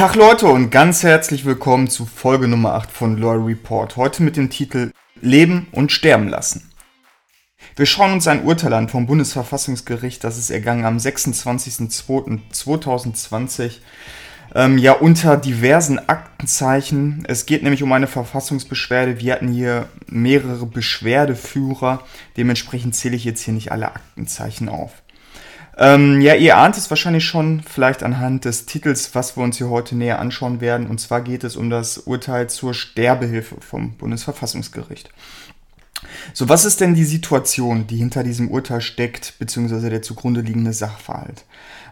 Tag Leute und ganz herzlich willkommen zu Folge Nummer 8 von Lore Report. Heute mit dem Titel Leben und Sterben lassen. Wir schauen uns ein Urteil an vom Bundesverfassungsgericht, das ist ergangen am 26.02.2020. Ähm, ja, unter diversen Aktenzeichen. Es geht nämlich um eine Verfassungsbeschwerde. Wir hatten hier mehrere Beschwerdeführer. Dementsprechend zähle ich jetzt hier nicht alle Aktenzeichen auf. Ähm, ja, ihr ahnt es wahrscheinlich schon, vielleicht anhand des Titels, was wir uns hier heute näher anschauen werden. Und zwar geht es um das Urteil zur Sterbehilfe vom Bundesverfassungsgericht. So, was ist denn die Situation, die hinter diesem Urteil steckt, beziehungsweise der zugrunde liegende Sachverhalt?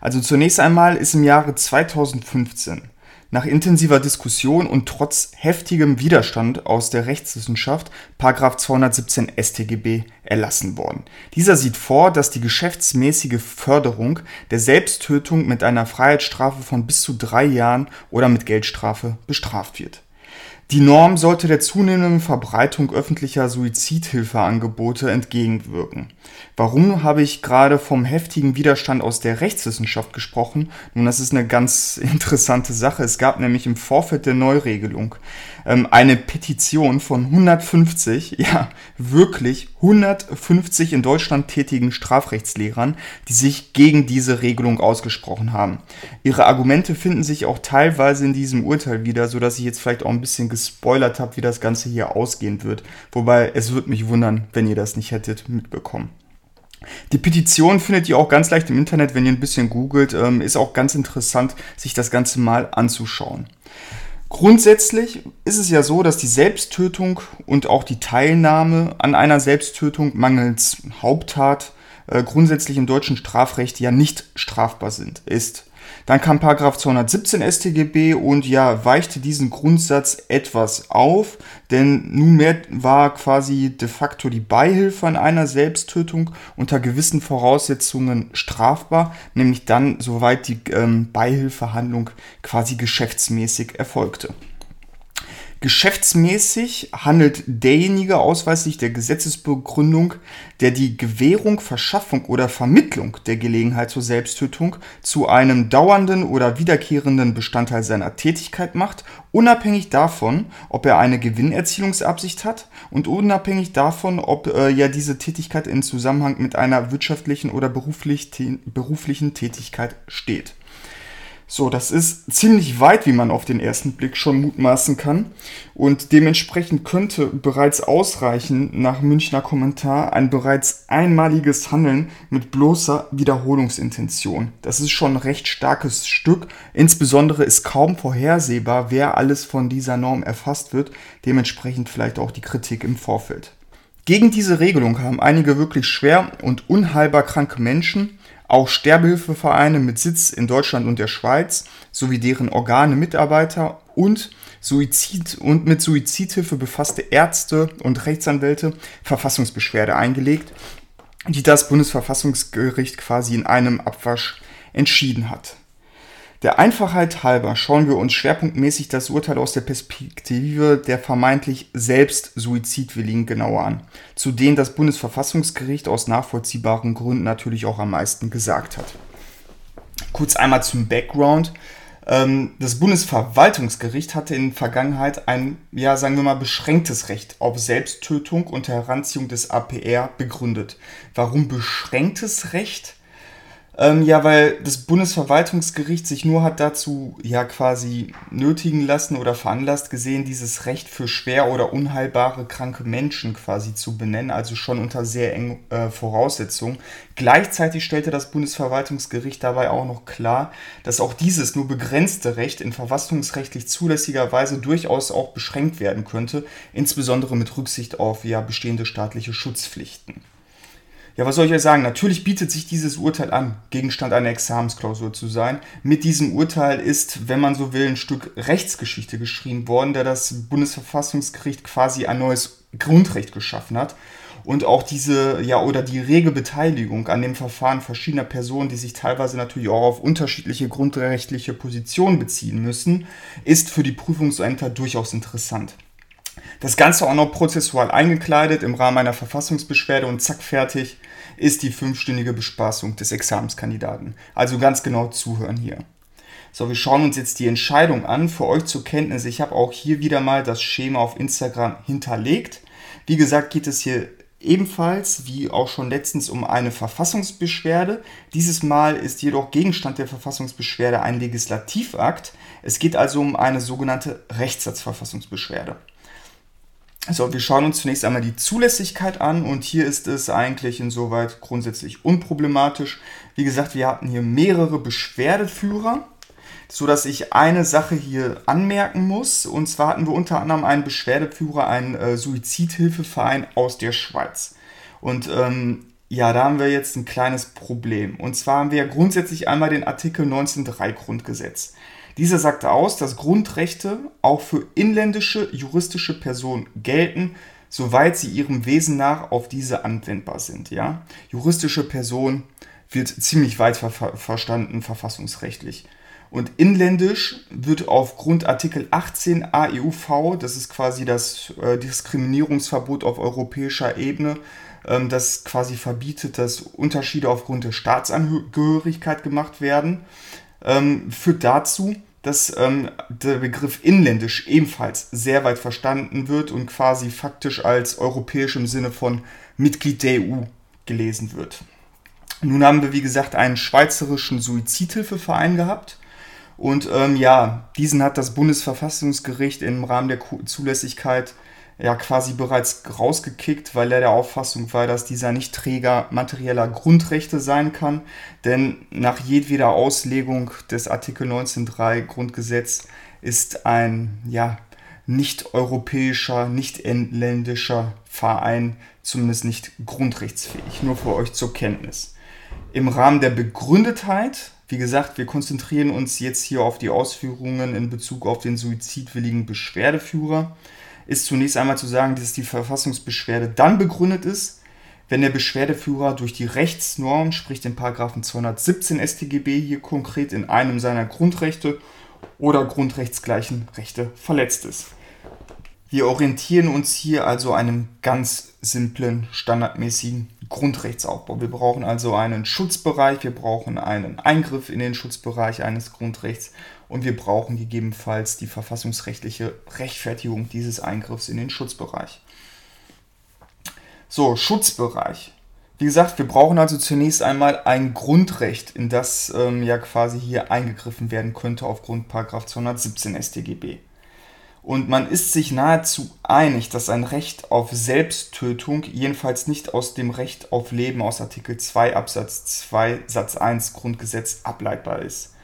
Also zunächst einmal ist im Jahre 2015 nach intensiver Diskussion und trotz heftigem Widerstand aus der Rechtswissenschaft 217 StGB erlassen worden. Dieser sieht vor, dass die geschäftsmäßige Förderung der Selbsttötung mit einer Freiheitsstrafe von bis zu drei Jahren oder mit Geldstrafe bestraft wird. Die Norm sollte der zunehmenden Verbreitung öffentlicher Suizidhilfeangebote entgegenwirken. Warum habe ich gerade vom heftigen Widerstand aus der Rechtswissenschaft gesprochen? Nun, das ist eine ganz interessante Sache. Es gab nämlich im Vorfeld der Neuregelung ähm, eine Petition von 150, ja, wirklich 150 in Deutschland tätigen Strafrechtslehrern, die sich gegen diese Regelung ausgesprochen haben. Ihre Argumente finden sich auch teilweise in diesem Urteil wieder, sodass ich jetzt vielleicht auch ein bisschen gespoilert habe, wie das Ganze hier ausgehen wird. Wobei es würde mich wundern, wenn ihr das nicht hättet mitbekommen. Die Petition findet ihr auch ganz leicht im Internet, wenn ihr ein bisschen googelt. Ähm, ist auch ganz interessant, sich das Ganze mal anzuschauen. Grundsätzlich ist es ja so, dass die Selbsttötung und auch die Teilnahme an einer Selbsttötung mangels Haupttat äh, grundsätzlich im deutschen Strafrecht ja nicht strafbar sind, ist. Dann kam Paragraph 217 StGB und ja, weichte diesen Grundsatz etwas auf, denn nunmehr war quasi de facto die Beihilfe an einer Selbsttötung unter gewissen Voraussetzungen strafbar, nämlich dann, soweit die ähm, Beihilfehandlung quasi geschäftsmäßig erfolgte. Geschäftsmäßig handelt derjenige ausweislich der Gesetzesbegründung, der die Gewährung, Verschaffung oder Vermittlung der Gelegenheit zur Selbsttötung zu einem dauernden oder wiederkehrenden Bestandteil seiner Tätigkeit macht, unabhängig davon, ob er eine Gewinnerzielungsabsicht hat und unabhängig davon, ob äh, ja diese Tätigkeit in Zusammenhang mit einer wirtschaftlichen oder beruflich, beruflichen Tätigkeit steht. So, das ist ziemlich weit, wie man auf den ersten Blick schon mutmaßen kann. Und dementsprechend könnte bereits ausreichen, nach Münchner Kommentar, ein bereits einmaliges Handeln mit bloßer Wiederholungsintention. Das ist schon ein recht starkes Stück. Insbesondere ist kaum vorhersehbar, wer alles von dieser Norm erfasst wird. Dementsprechend vielleicht auch die Kritik im Vorfeld. Gegen diese Regelung haben einige wirklich schwer und unheilbar kranke Menschen auch Sterbehilfevereine mit Sitz in Deutschland und der Schweiz sowie deren Organe, Mitarbeiter und Suizid und mit Suizidhilfe befasste Ärzte und Rechtsanwälte Verfassungsbeschwerde eingelegt, die das Bundesverfassungsgericht quasi in einem Abwasch entschieden hat. Der Einfachheit halber schauen wir uns schwerpunktmäßig das Urteil aus der Perspektive der vermeintlich selbst Suizidwilligen genauer an, zu denen das Bundesverfassungsgericht aus nachvollziehbaren Gründen natürlich auch am meisten gesagt hat. Kurz einmal zum Background. Ähm, das Bundesverwaltungsgericht hatte in der Vergangenheit ein, ja, sagen wir mal, beschränktes Recht auf Selbsttötung unter Heranziehung des APR begründet. Warum beschränktes Recht? Ähm, ja, weil das Bundesverwaltungsgericht sich nur hat dazu ja quasi nötigen lassen oder veranlasst gesehen, dieses Recht für schwer oder unheilbare kranke Menschen quasi zu benennen, also schon unter sehr engen äh, Voraussetzungen. Gleichzeitig stellte das Bundesverwaltungsgericht dabei auch noch klar, dass auch dieses nur begrenzte Recht in verfassungsrechtlich zulässiger Weise durchaus auch beschränkt werden könnte, insbesondere mit Rücksicht auf ja bestehende staatliche Schutzpflichten. Ja, was soll ich euch sagen? Natürlich bietet sich dieses Urteil an, Gegenstand einer Examensklausur zu sein. Mit diesem Urteil ist, wenn man so will, ein Stück Rechtsgeschichte geschrieben worden, der das Bundesverfassungsgericht quasi ein neues Grundrecht geschaffen hat und auch diese, ja, oder die rege Beteiligung an dem Verfahren verschiedener Personen, die sich teilweise natürlich auch auf unterschiedliche grundrechtliche Positionen beziehen müssen, ist für die Prüfungsämter durchaus interessant. Das Ganze auch noch prozessual eingekleidet im Rahmen einer Verfassungsbeschwerde und zack fertig ist die fünfstündige Bespaßung des Examenskandidaten. Also ganz genau zuhören hier. So, wir schauen uns jetzt die Entscheidung an. Für euch zur Kenntnis, ich habe auch hier wieder mal das Schema auf Instagram hinterlegt. Wie gesagt, geht es hier ebenfalls, wie auch schon letztens, um eine Verfassungsbeschwerde. Dieses Mal ist jedoch Gegenstand der Verfassungsbeschwerde ein Legislativakt. Es geht also um eine sogenannte Rechtssatzverfassungsbeschwerde. So, wir schauen uns zunächst einmal die Zulässigkeit an und hier ist es eigentlich insoweit grundsätzlich unproblematisch. Wie gesagt, wir hatten hier mehrere Beschwerdeführer, so dass ich eine Sache hier anmerken muss. Und zwar hatten wir unter anderem einen Beschwerdeführer, einen äh, Suizidhilfeverein aus der Schweiz. Und ähm, ja, da haben wir jetzt ein kleines Problem. Und zwar haben wir grundsätzlich einmal den Artikel 19.3 Grundgesetz. Dieser sagt aus, dass Grundrechte auch für inländische juristische Personen gelten, soweit sie ihrem Wesen nach auf diese anwendbar sind. Ja? Juristische Person wird ziemlich weit ver verstanden verfassungsrechtlich. Und inländisch wird aufgrund Artikel 18 AEUV, das ist quasi das äh, Diskriminierungsverbot auf europäischer Ebene, ähm, das quasi verbietet, dass Unterschiede aufgrund der Staatsangehörigkeit gemacht werden, ähm, führt dazu, dass ähm, der Begriff inländisch ebenfalls sehr weit verstanden wird und quasi faktisch als europäisch im Sinne von Mitglied der EU gelesen wird. Nun haben wir, wie gesagt, einen schweizerischen Suizidhilfeverein gehabt. Und ähm, ja, diesen hat das Bundesverfassungsgericht im Rahmen der Zulässigkeit ja quasi bereits rausgekickt, weil er der Auffassung war, dass dieser nicht Träger materieller Grundrechte sein kann. Denn nach jedweder Auslegung des Artikel 19.3 Grundgesetz ist ein ja, nicht europäischer, nicht inländischer Verein zumindest nicht grundrechtsfähig. Nur für euch zur Kenntnis. Im Rahmen der Begründetheit, wie gesagt, wir konzentrieren uns jetzt hier auf die Ausführungen in Bezug auf den suizidwilligen Beschwerdeführer ist zunächst einmal zu sagen, dass die Verfassungsbeschwerde dann begründet ist, wenn der Beschwerdeführer durch die Rechtsnorm, sprich den Paragraphen 217 StGB hier konkret in einem seiner Grundrechte oder grundrechtsgleichen Rechte verletzt ist. Wir orientieren uns hier also einem ganz simplen, standardmäßigen Grundrechtsaufbau. Wir brauchen also einen Schutzbereich, wir brauchen einen Eingriff in den Schutzbereich eines Grundrechts und wir brauchen gegebenenfalls die verfassungsrechtliche Rechtfertigung dieses Eingriffs in den Schutzbereich. So, Schutzbereich. Wie gesagt, wir brauchen also zunächst einmal ein Grundrecht, in das ähm, ja quasi hier eingegriffen werden könnte aufgrund 217 StGB. Und man ist sich nahezu einig, dass ein Recht auf Selbsttötung jedenfalls nicht aus dem Recht auf Leben aus Artikel 2 Absatz 2 Satz 1 Grundgesetz ableitbar ist.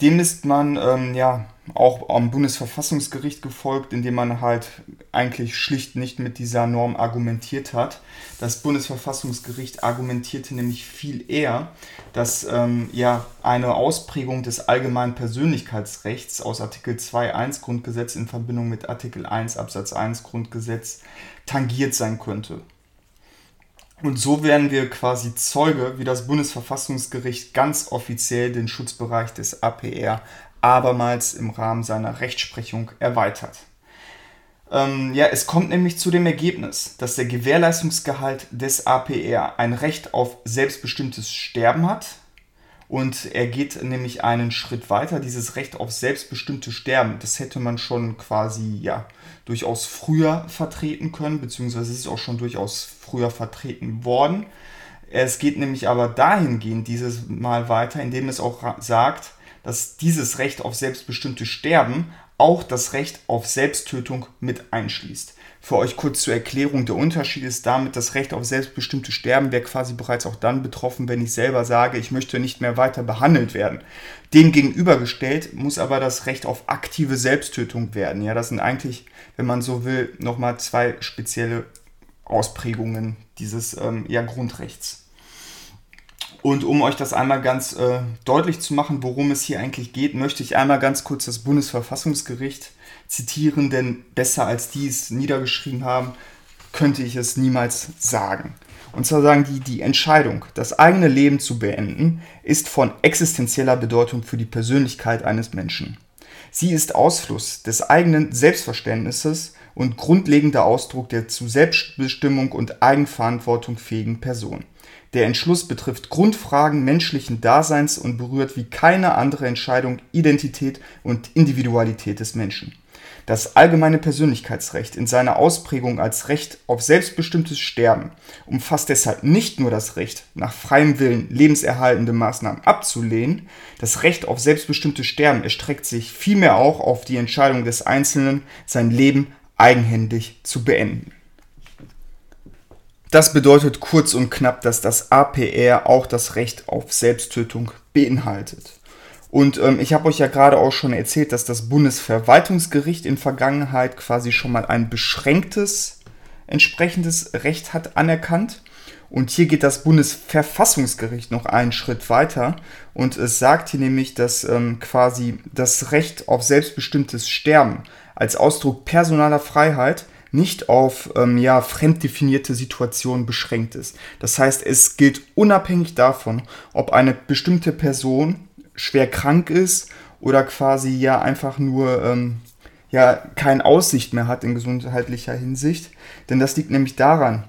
Dem ist man ähm, ja auch am Bundesverfassungsgericht gefolgt, indem man halt eigentlich schlicht nicht mit dieser Norm argumentiert hat. Das Bundesverfassungsgericht argumentierte nämlich viel eher, dass ähm, ja eine Ausprägung des allgemeinen Persönlichkeitsrechts aus Artikel 2.1 Grundgesetz in Verbindung mit Artikel 1 Absatz 1 Grundgesetz tangiert sein könnte. Und so werden wir quasi Zeuge, wie das Bundesverfassungsgericht ganz offiziell den Schutzbereich des APR abermals im Rahmen seiner Rechtsprechung erweitert. Ähm, ja, es kommt nämlich zu dem Ergebnis, dass der Gewährleistungsgehalt des APR ein Recht auf selbstbestimmtes Sterben hat, und er geht nämlich einen Schritt weiter. Dieses Recht auf selbstbestimmte Sterben, das hätte man schon quasi ja durchaus früher vertreten können, beziehungsweise ist auch schon durchaus früher vertreten worden. Es geht nämlich aber dahingehend dieses Mal weiter, indem es auch sagt, dass dieses Recht auf selbstbestimmte Sterben auch das Recht auf Selbsttötung mit einschließt. Für euch kurz zur Erklärung, der Unterschied ist damit, das Recht auf selbstbestimmte Sterben wäre quasi bereits auch dann betroffen, wenn ich selber sage, ich möchte nicht mehr weiter behandelt werden. Dem gegenübergestellt muss aber das Recht auf aktive Selbsttötung werden. Ja, das sind eigentlich, wenn man so will, nochmal zwei spezielle Ausprägungen dieses ähm, ja, Grundrechts. Und um euch das einmal ganz äh, deutlich zu machen, worum es hier eigentlich geht, möchte ich einmal ganz kurz das Bundesverfassungsgericht zitieren, denn besser als die es niedergeschrieben haben, könnte ich es niemals sagen. Und zwar sagen die, die Entscheidung, das eigene Leben zu beenden, ist von existenzieller Bedeutung für die Persönlichkeit eines Menschen. Sie ist Ausfluss des eigenen Selbstverständnisses und grundlegender Ausdruck der zu Selbstbestimmung und Eigenverantwortung fähigen Person. Der Entschluss betrifft Grundfragen menschlichen Daseins und berührt wie keine andere Entscheidung Identität und Individualität des Menschen. Das allgemeine Persönlichkeitsrecht in seiner Ausprägung als Recht auf selbstbestimmtes Sterben umfasst deshalb nicht nur das Recht, nach freiem Willen lebenserhaltende Maßnahmen abzulehnen, das Recht auf selbstbestimmtes Sterben erstreckt sich vielmehr auch auf die Entscheidung des Einzelnen, sein Leben eigenhändig zu beenden. Das bedeutet kurz und knapp, dass das APR auch das Recht auf Selbsttötung beinhaltet. Und ähm, ich habe euch ja gerade auch schon erzählt, dass das Bundesverwaltungsgericht in Vergangenheit quasi schon mal ein beschränktes entsprechendes Recht hat anerkannt. Und hier geht das Bundesverfassungsgericht noch einen Schritt weiter und es sagt hier nämlich, dass ähm, quasi das Recht auf selbstbestimmtes Sterben als Ausdruck personaler Freiheit nicht auf ähm, ja, fremd definierte Situationen beschränkt ist. Das heißt, es gilt unabhängig davon, ob eine bestimmte Person schwer krank ist oder quasi ja einfach nur ähm, ja keine Aussicht mehr hat in gesundheitlicher Hinsicht. Denn das liegt nämlich daran,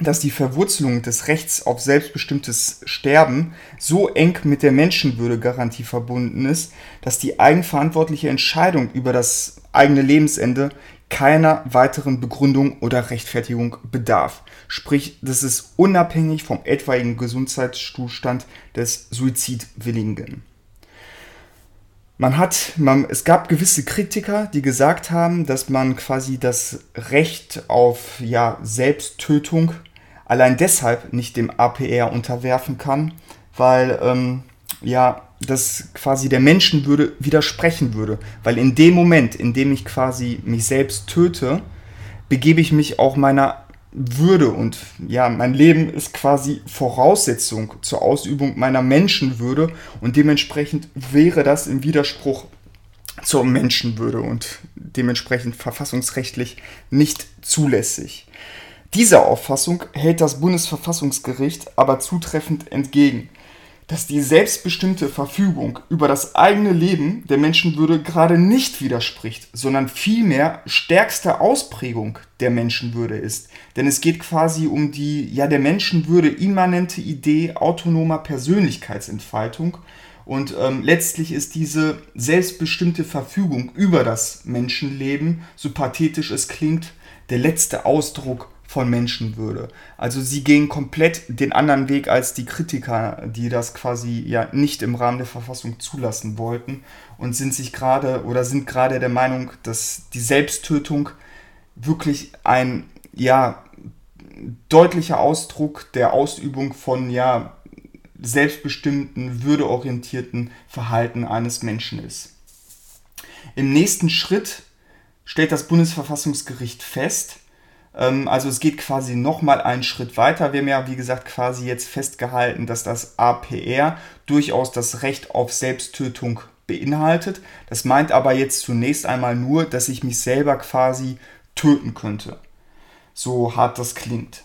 dass die Verwurzelung des Rechts auf selbstbestimmtes Sterben so eng mit der Menschenwürdegarantie verbunden ist, dass die eigenverantwortliche Entscheidung über das eigene Lebensende keiner weiteren Begründung oder Rechtfertigung bedarf. Sprich, das ist unabhängig vom etwaigen Gesundheitszustand des Suizidwilligen. Man hat, man, es gab gewisse Kritiker, die gesagt haben, dass man quasi das Recht auf ja, Selbsttötung allein deshalb nicht dem APR unterwerfen kann, weil ähm, ja das quasi der Menschenwürde widersprechen würde. Weil in dem Moment, in dem ich quasi mich selbst töte, begebe ich mich auch meiner würde. Und ja, mein Leben ist quasi Voraussetzung zur Ausübung meiner Menschenwürde und dementsprechend wäre das im Widerspruch zur Menschenwürde und dementsprechend verfassungsrechtlich nicht zulässig. Dieser Auffassung hält das Bundesverfassungsgericht aber zutreffend entgegen dass die selbstbestimmte Verfügung über das eigene Leben der Menschenwürde gerade nicht widerspricht, sondern vielmehr stärkste Ausprägung der Menschenwürde ist. Denn es geht quasi um die ja der Menschenwürde immanente Idee autonomer Persönlichkeitsentfaltung und ähm, letztlich ist diese selbstbestimmte Verfügung über das Menschenleben, so pathetisch es klingt, der letzte Ausdruck von Menschenwürde. Also sie gehen komplett den anderen Weg als die Kritiker, die das quasi ja nicht im Rahmen der Verfassung zulassen wollten und sind sich gerade oder sind gerade der Meinung, dass die Selbsttötung wirklich ein ja deutlicher Ausdruck der Ausübung von ja selbstbestimmten, würdeorientierten Verhalten eines Menschen ist. Im nächsten Schritt stellt das Bundesverfassungsgericht fest, also es geht quasi nochmal einen Schritt weiter. Wir haben ja, wie gesagt, quasi jetzt festgehalten, dass das APR durchaus das Recht auf Selbsttötung beinhaltet. Das meint aber jetzt zunächst einmal nur, dass ich mich selber quasi töten könnte. So hart das klingt.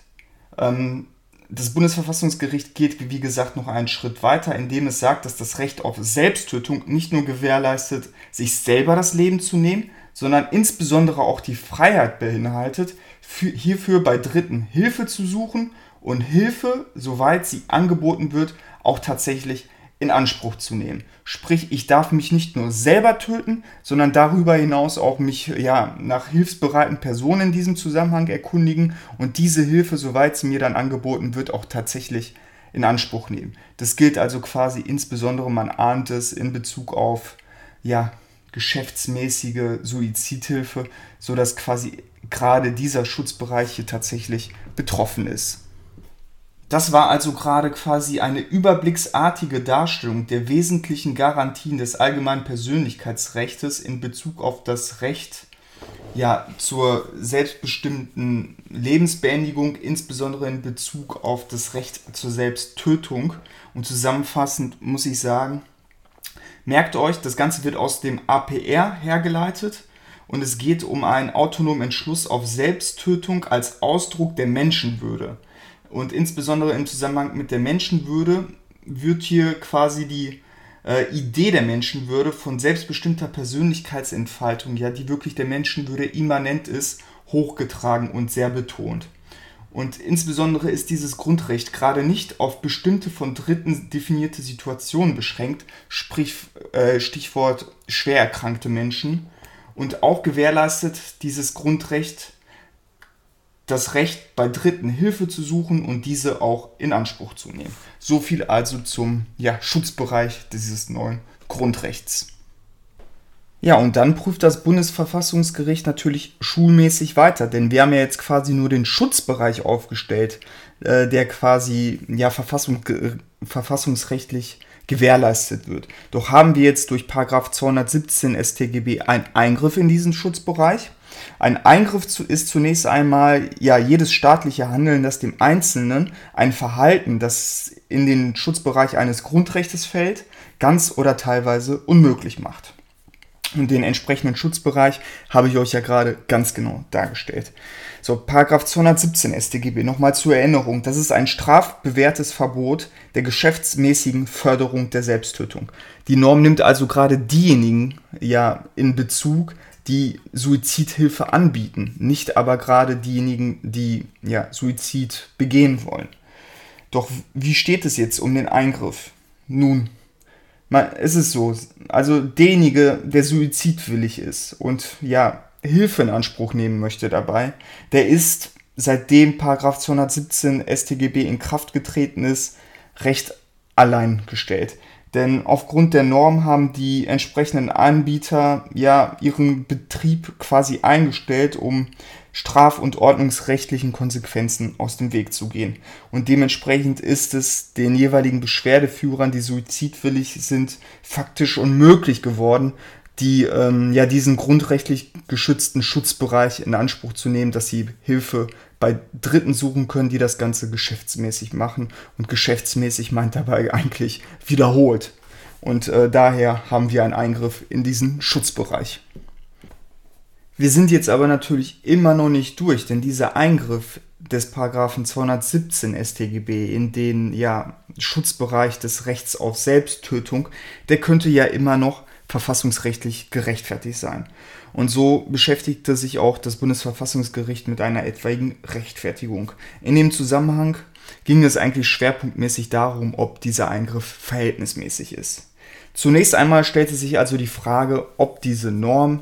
Ähm, das Bundesverfassungsgericht geht, wie gesagt, noch einen Schritt weiter, indem es sagt, dass das Recht auf Selbsttötung nicht nur gewährleistet, sich selber das Leben zu nehmen, sondern insbesondere auch die Freiheit beinhaltet, hierfür bei Dritten Hilfe zu suchen und Hilfe, soweit sie angeboten wird, auch tatsächlich in Anspruch zu nehmen. Sprich, ich darf mich nicht nur selber töten, sondern darüber hinaus auch mich ja, nach hilfsbereiten Personen in diesem Zusammenhang erkundigen und diese Hilfe, soweit sie mir dann angeboten wird, auch tatsächlich in Anspruch nehmen. Das gilt also quasi insbesondere, man ahnt es, in Bezug auf ja, geschäftsmäßige Suizidhilfe, sodass quasi gerade dieser Schutzbereich hier tatsächlich betroffen ist. Das war also gerade quasi eine überblicksartige Darstellung der wesentlichen Garantien des allgemeinen Persönlichkeitsrechts in Bezug auf das Recht ja, zur selbstbestimmten Lebensbeendigung, insbesondere in Bezug auf das Recht zur Selbsttötung. Und zusammenfassend muss ich sagen, merkt euch, das Ganze wird aus dem APR hergeleitet und es geht um einen autonomen Entschluss auf Selbsttötung als Ausdruck der Menschenwürde. Und insbesondere im Zusammenhang mit der Menschenwürde wird hier quasi die äh, Idee der Menschenwürde von selbstbestimmter Persönlichkeitsentfaltung, ja, die wirklich der Menschenwürde immanent ist, hochgetragen und sehr betont. Und insbesondere ist dieses Grundrecht gerade nicht auf bestimmte von Dritten definierte Situationen beschränkt, sprich äh, Stichwort schwer erkrankte Menschen. Und auch gewährleistet dieses Grundrecht das Recht, bei Dritten Hilfe zu suchen und diese auch in Anspruch zu nehmen. So viel also zum ja, Schutzbereich dieses neuen Grundrechts. Ja, und dann prüft das Bundesverfassungsgericht natürlich schulmäßig weiter, denn wir haben ja jetzt quasi nur den Schutzbereich aufgestellt, äh, der quasi ja Verfassung, äh, verfassungsrechtlich gewährleistet wird. Doch haben wir jetzt durch 217 StGB einen Eingriff in diesen Schutzbereich. Ein Eingriff ist zunächst einmal ja jedes staatliche Handeln, das dem Einzelnen ein Verhalten, das in den Schutzbereich eines Grundrechtes fällt, ganz oder teilweise unmöglich macht. Und den entsprechenden Schutzbereich habe ich euch ja gerade ganz genau dargestellt. So, Paragraph 217 StGB, nochmal zur Erinnerung. Das ist ein strafbewährtes Verbot der geschäftsmäßigen Förderung der Selbsttötung. Die Norm nimmt also gerade diejenigen ja in Bezug, die Suizidhilfe anbieten, nicht aber gerade diejenigen, die ja Suizid begehen wollen. Doch wie steht es jetzt um den Eingriff? Nun, es ist so, also derjenige, der suizidwillig ist und ja, Hilfe in Anspruch nehmen möchte dabei, der ist seitdem Paragraph 217 StGB in Kraft getreten ist, recht allein gestellt. Denn aufgrund der Norm haben die entsprechenden Anbieter ja ihren Betrieb quasi eingestellt, um straf- und ordnungsrechtlichen Konsequenzen aus dem Weg zu gehen. Und dementsprechend ist es den jeweiligen Beschwerdeführern, die suizidwillig sind, faktisch unmöglich geworden, die ähm, ja diesen grundrechtlich geschützten Schutzbereich in Anspruch zu nehmen, dass sie Hilfe bei Dritten suchen können, die das Ganze geschäftsmäßig machen. Und geschäftsmäßig meint dabei eigentlich wiederholt. Und äh, daher haben wir einen Eingriff in diesen Schutzbereich. Wir sind jetzt aber natürlich immer noch nicht durch, denn dieser Eingriff des Paragraphen 217 StGB in den ja, Schutzbereich des Rechts auf Selbsttötung, der könnte ja immer noch verfassungsrechtlich gerechtfertigt sein. Und so beschäftigte sich auch das Bundesverfassungsgericht mit einer etwaigen Rechtfertigung. In dem Zusammenhang ging es eigentlich schwerpunktmäßig darum, ob dieser Eingriff verhältnismäßig ist. Zunächst einmal stellte sich also die Frage, ob diese Norm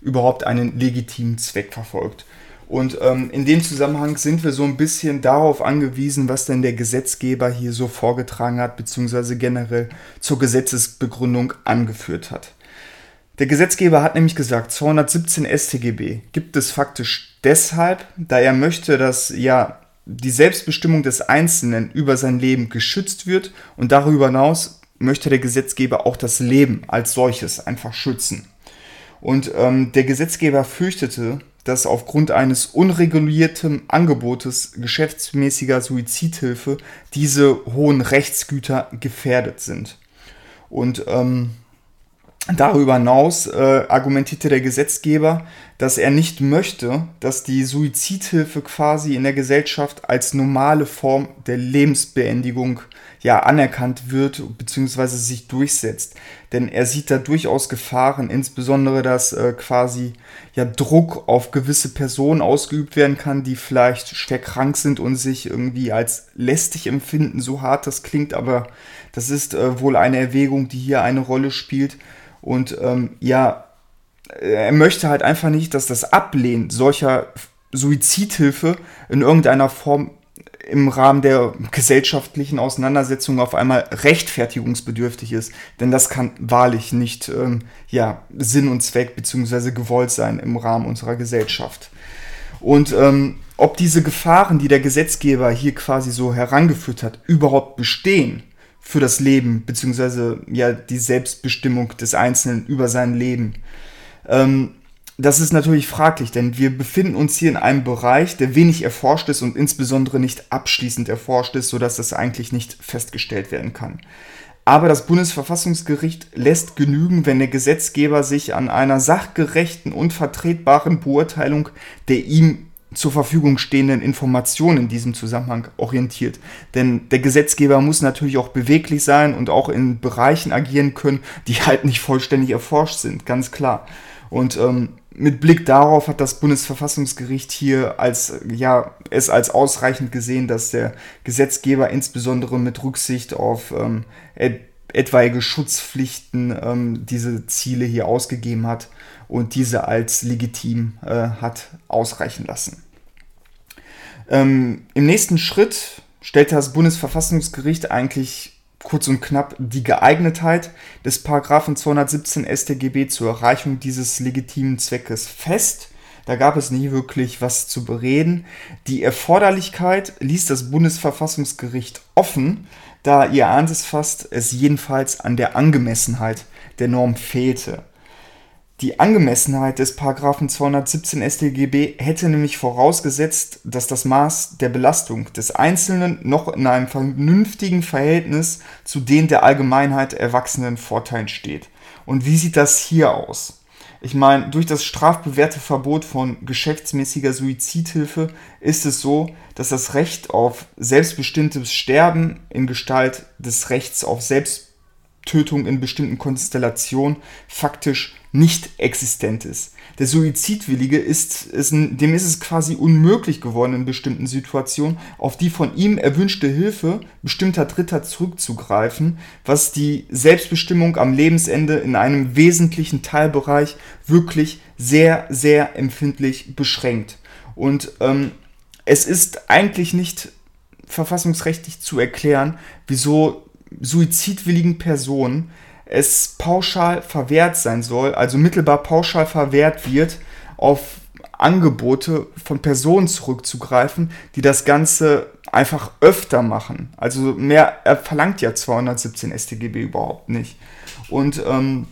überhaupt einen legitimen Zweck verfolgt. Und ähm, in dem Zusammenhang sind wir so ein bisschen darauf angewiesen, was denn der Gesetzgeber hier so vorgetragen hat, beziehungsweise generell zur Gesetzesbegründung angeführt hat. Der Gesetzgeber hat nämlich gesagt, 217 StGB gibt es faktisch deshalb, da er möchte, dass ja die Selbstbestimmung des Einzelnen über sein Leben geschützt wird und darüber hinaus möchte der Gesetzgeber auch das Leben als solches einfach schützen. Und ähm, der Gesetzgeber fürchtete, dass aufgrund eines unregulierten Angebotes geschäftsmäßiger Suizidhilfe diese hohen Rechtsgüter gefährdet sind. Und ähm, darüber hinaus äh, argumentierte der Gesetzgeber, dass er nicht möchte, dass die Suizidhilfe quasi in der Gesellschaft als normale Form der Lebensbeendigung ja anerkannt wird bzw. sich durchsetzt. Denn er sieht da durchaus Gefahren, insbesondere dass äh, quasi ja Druck auf gewisse Personen ausgeübt werden kann, die vielleicht schwer krank sind und sich irgendwie als lästig empfinden, so hart das klingt, aber das ist äh, wohl eine Erwägung, die hier eine Rolle spielt. Und ähm, ja, er möchte halt einfach nicht, dass das Ablehnen solcher Suizidhilfe in irgendeiner Form im Rahmen der gesellschaftlichen Auseinandersetzung auf einmal rechtfertigungsbedürftig ist. Denn das kann wahrlich nicht ähm, ja, Sinn und Zweck bzw. gewollt sein im Rahmen unserer Gesellschaft. Und ähm, ob diese Gefahren, die der Gesetzgeber hier quasi so herangeführt hat, überhaupt bestehen für das Leben bzw. ja die Selbstbestimmung des Einzelnen über sein Leben, ähm, das ist natürlich fraglich, denn wir befinden uns hier in einem Bereich, der wenig erforscht ist und insbesondere nicht abschließend erforscht ist, sodass das eigentlich nicht festgestellt werden kann. Aber das Bundesverfassungsgericht lässt genügen, wenn der Gesetzgeber sich an einer sachgerechten und vertretbaren Beurteilung der ihm zur Verfügung stehenden Informationen in diesem Zusammenhang orientiert. Denn der Gesetzgeber muss natürlich auch beweglich sein und auch in Bereichen agieren können, die halt nicht vollständig erforscht sind, ganz klar. Und ähm, mit Blick darauf hat das Bundesverfassungsgericht hier als, ja, es als ausreichend gesehen, dass der Gesetzgeber insbesondere mit Rücksicht auf ähm, etwaige Schutzpflichten ähm, diese Ziele hier ausgegeben hat und diese als legitim äh, hat ausreichen lassen. Ähm, Im nächsten Schritt stellte das Bundesverfassungsgericht eigentlich kurz und knapp die Geeignetheit des Paragraphen 217 StGB zur Erreichung dieses legitimen Zweckes fest. Da gab es nie wirklich was zu bereden. Die Erforderlichkeit ließ das Bundesverfassungsgericht offen, da ihr ahnt es fast, es jedenfalls an der Angemessenheit der Norm fehlte. Die Angemessenheit des Paragraphen 217 StGB hätte nämlich vorausgesetzt, dass das Maß der Belastung des Einzelnen noch in einem vernünftigen Verhältnis zu den der Allgemeinheit erwachsenen Vorteilen steht. Und wie sieht das hier aus? Ich meine, durch das strafbewährte Verbot von geschäftsmäßiger Suizidhilfe ist es so, dass das Recht auf selbstbestimmtes Sterben in Gestalt des Rechts auf Selbsttötung in bestimmten Konstellationen faktisch nicht existent ist. Der Suizidwillige ist, ist, dem ist es quasi unmöglich geworden in bestimmten Situationen, auf die von ihm erwünschte Hilfe bestimmter Dritter zurückzugreifen, was die Selbstbestimmung am Lebensende in einem wesentlichen Teilbereich wirklich sehr, sehr empfindlich beschränkt. Und ähm, es ist eigentlich nicht verfassungsrechtlich zu erklären, wieso suizidwilligen Personen es pauschal verwehrt sein soll, also mittelbar pauschal verwehrt wird, auf Angebote von Personen zurückzugreifen, die das Ganze einfach öfter machen. Also mehr er verlangt ja 217 StGB überhaupt nicht. Und ähm,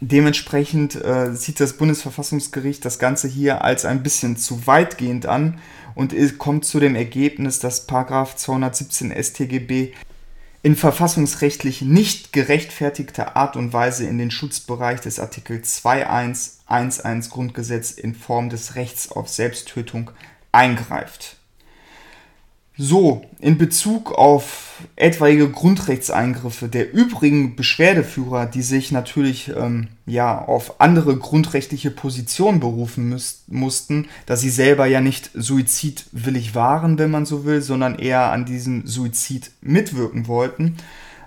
dementsprechend äh, sieht das Bundesverfassungsgericht das Ganze hier als ein bisschen zu weitgehend an und kommt zu dem Ergebnis, dass 217 StGB in verfassungsrechtlich nicht gerechtfertigter Art und Weise in den Schutzbereich des Artikel 2111 Grundgesetz in Form des Rechts auf Selbsttötung eingreift. So, in Bezug auf etwaige Grundrechtseingriffe der übrigen Beschwerdeführer, die sich natürlich ähm, ja auf andere grundrechtliche Positionen berufen müß, mussten, da sie selber ja nicht suizidwillig waren, wenn man so will, sondern eher an diesem Suizid mitwirken wollten,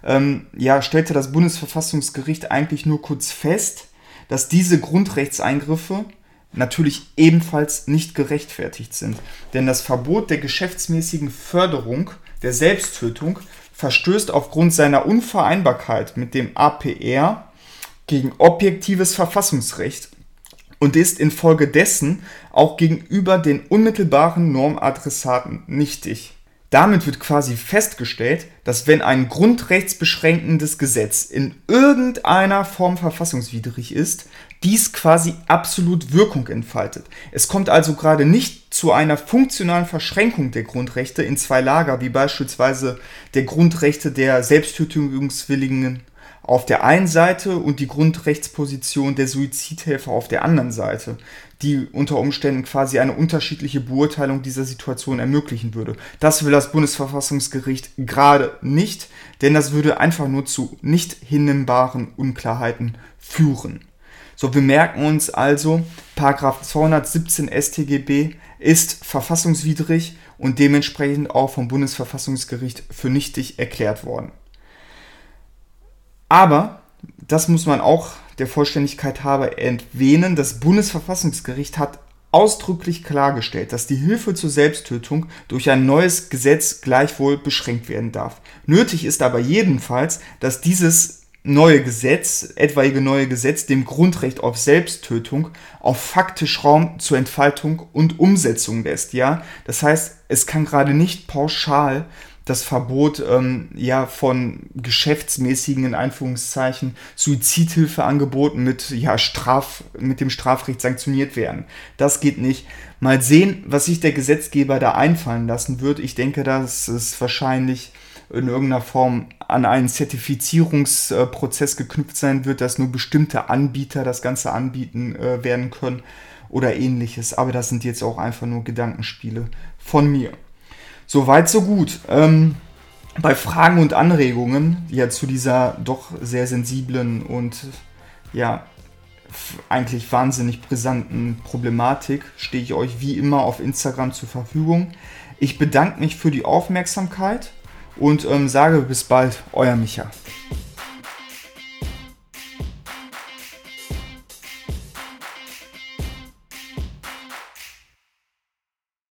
ähm, ja, stellte das Bundesverfassungsgericht eigentlich nur kurz fest, dass diese Grundrechtseingriffe natürlich ebenfalls nicht gerechtfertigt sind. Denn das Verbot der geschäftsmäßigen Förderung der Selbsttötung verstößt aufgrund seiner Unvereinbarkeit mit dem APR gegen objektives Verfassungsrecht und ist infolgedessen auch gegenüber den unmittelbaren Normadressaten nichtig. Damit wird quasi festgestellt, dass wenn ein grundrechtsbeschränkendes Gesetz in irgendeiner Form verfassungswidrig ist, dies quasi absolut Wirkung entfaltet. Es kommt also gerade nicht zu einer funktionalen Verschränkung der Grundrechte in zwei Lager, wie beispielsweise der Grundrechte der Selbsttötungswilligen auf der einen Seite und die Grundrechtsposition der Suizidhelfer auf der anderen Seite, die unter Umständen quasi eine unterschiedliche Beurteilung dieser Situation ermöglichen würde. Das will das Bundesverfassungsgericht gerade nicht, denn das würde einfach nur zu nicht hinnehmbaren Unklarheiten führen. So, wir merken uns also, Paragraph 217 StGB ist verfassungswidrig und dementsprechend auch vom Bundesverfassungsgericht für nichtig erklärt worden. Aber, das muss man auch der Vollständigkeit halber erwähnen, das Bundesverfassungsgericht hat ausdrücklich klargestellt, dass die Hilfe zur Selbsttötung durch ein neues Gesetz gleichwohl beschränkt werden darf. Nötig ist aber jedenfalls, dass dieses neue Gesetz, etwaige neue Gesetz, dem Grundrecht auf Selbsttötung auf faktisch Raum zur Entfaltung und Umsetzung lässt, ja. Das heißt, es kann gerade nicht pauschal das Verbot ähm, ja von geschäftsmäßigen in Anführungszeichen Suizidhilfeangeboten mit ja Straf mit dem Strafrecht sanktioniert werden. Das geht nicht. Mal sehen, was sich der Gesetzgeber da einfallen lassen wird. Ich denke, dass es wahrscheinlich in irgendeiner Form an einen Zertifizierungsprozess geknüpft sein wird, dass nur bestimmte Anbieter das Ganze anbieten äh, werden können oder ähnliches. Aber das sind jetzt auch einfach nur Gedankenspiele von mir. Soweit, so gut. Ähm, bei Fragen und Anregungen, ja zu dieser doch sehr sensiblen und ja eigentlich wahnsinnig brisanten Problematik stehe ich euch wie immer auf Instagram zur Verfügung. Ich bedanke mich für die Aufmerksamkeit und ähm, sage bis bald, euer Micha.